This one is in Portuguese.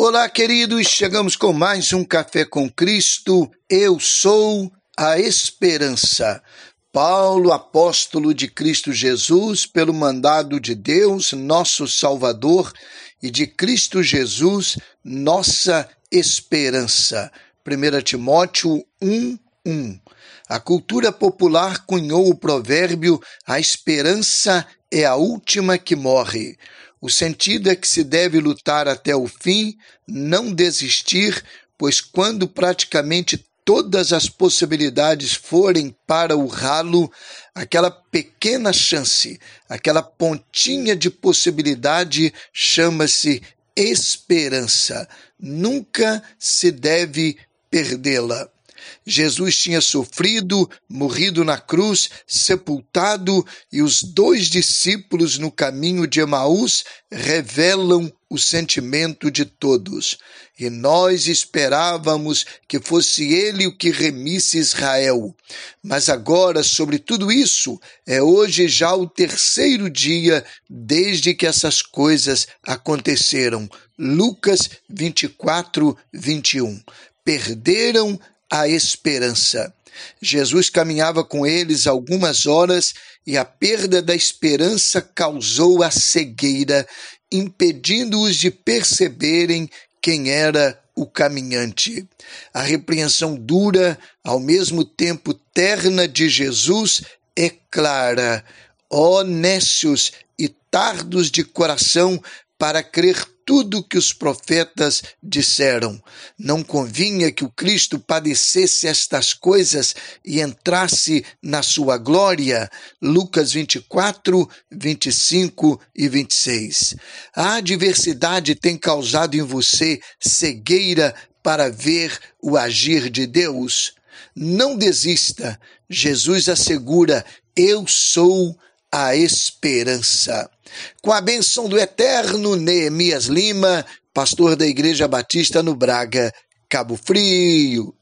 Olá, queridos, chegamos com mais um Café com Cristo. Eu sou a esperança. Paulo, apóstolo de Cristo Jesus, pelo mandado de Deus, nosso Salvador, e de Cristo Jesus, nossa esperança. 1 Timóteo 1, 1. A cultura popular cunhou o provérbio: a esperança é a última que morre. O sentido é que se deve lutar até o fim, não desistir, pois quando praticamente todas as possibilidades forem para o ralo, aquela pequena chance, aquela pontinha de possibilidade chama-se esperança. Nunca se deve perdê-la. Jesus tinha sofrido, morrido na cruz, sepultado, e os dois discípulos no caminho de Emaús revelam o sentimento de todos. E nós esperávamos que fosse ele o que remisse Israel. Mas agora, sobre tudo isso, é hoje já o terceiro dia desde que essas coisas aconteceram. Lucas 24, 21. Perderam a esperança. Jesus caminhava com eles algumas horas e a perda da esperança causou a cegueira, impedindo-os de perceberem quem era o caminhante. A repreensão dura, ao mesmo tempo terna de Jesus é clara. Ó nécios e tardos de coração para crer tudo que os profetas disseram. Não convinha que o Cristo padecesse estas coisas e entrasse na sua glória. Lucas 24, 25 e 26. A adversidade tem causado em você cegueira para ver o agir de Deus. Não desista. Jesus assegura: Eu sou a esperança. Com a benção do eterno Neemias Lima, pastor da Igreja Batista no Braga, Cabo Frio.